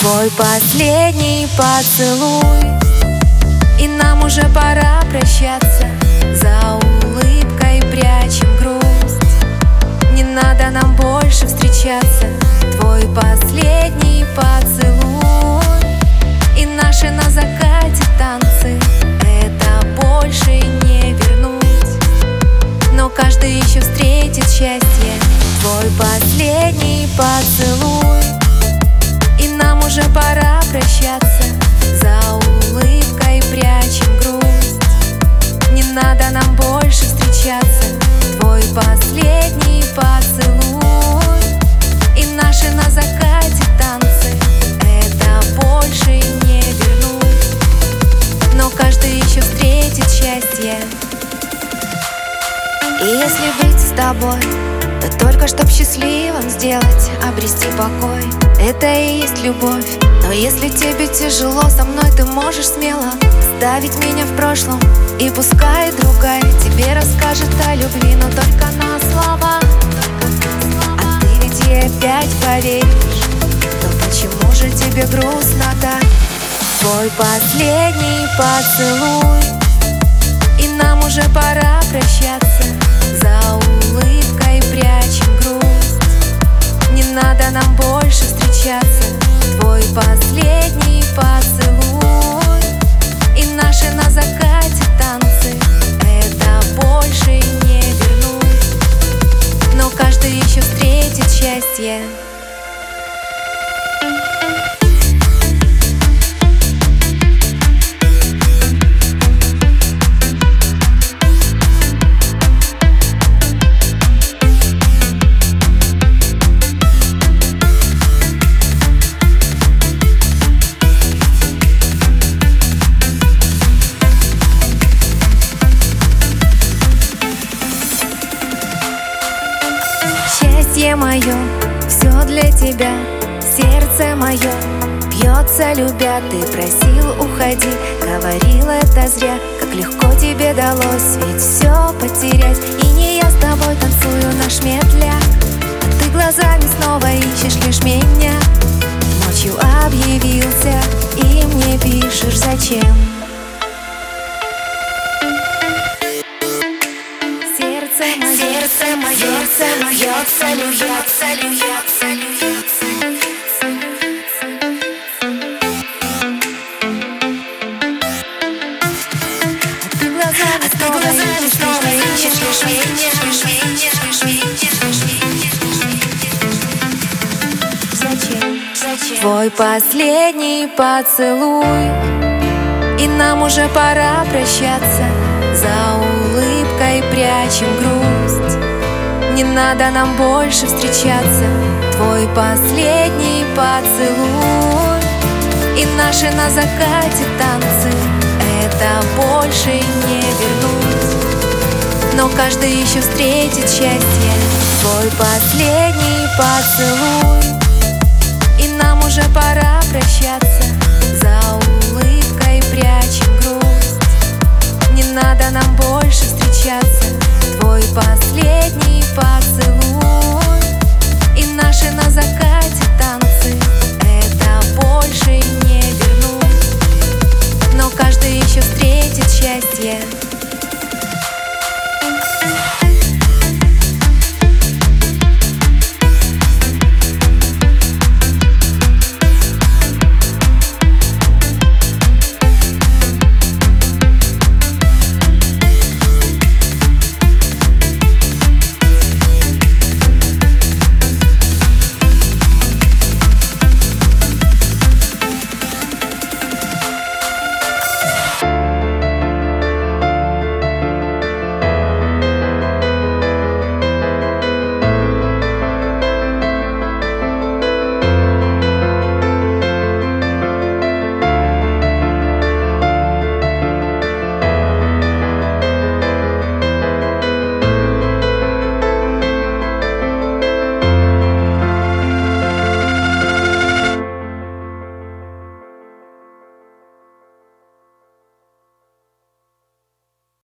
Твой последний поцелуй. И нам уже пора прощаться. За улыбкой прячем грусть. Не надо нам больше встречаться. Твой последний поцелуй. И наши на закате танцы. Это больше не вернуть. Но каждый еще встретит счастье. Твой последний поцелуй уже пора прощаться. За улыбкой прячем грусть. Не надо нам больше встречаться. Твой последний поцелуй. И наши на закате танцы. Это больше не вернуть. Но каждый еще встретит счастье. И если быть с тобой то только чтоб счастливым сделать, обрести покой. Это и есть любовь. Но если тебе тяжело, со мной ты можешь смело Ставить меня в прошлом. И пускай другая тебе расскажет о любви Но только на слова. А ты ведь ей опять поверишь. Но почему же тебе грустно так? Твой последний поцелуй И нам уже пора прощаться встречаться Твой последний поцелуй. И наши на закате танцы Это больше не вернуть. Но каждый еще встретит счастье Мое, все для тебя Сердце мое бьется, любя Ты просил уходи, говорил это зря Как легко тебе далось. Ведь все потерять И не я с тобой танцую наш медляк ты глазами снова ищешь лишь меня. Ночью объявился и мне пишешь зачем сердце мое, сердце мое, бьется, льется, льется, льется. Ты глазами снова ищешь, ищешь меня. Зачем, зачем? Твой последний поцелуй И нам уже пора прощаться За улыбкой прячем есть Не надо нам больше встречаться. Твой последний поцелуй. И наши на закате танцы. Это больше не вернуть. Но каждый еще встретит счастье. Твой последний поцелуй. И нам уже пора прощаться. За улыбкой прячем грусть. Не надо нам больше встречаться. 谢谢。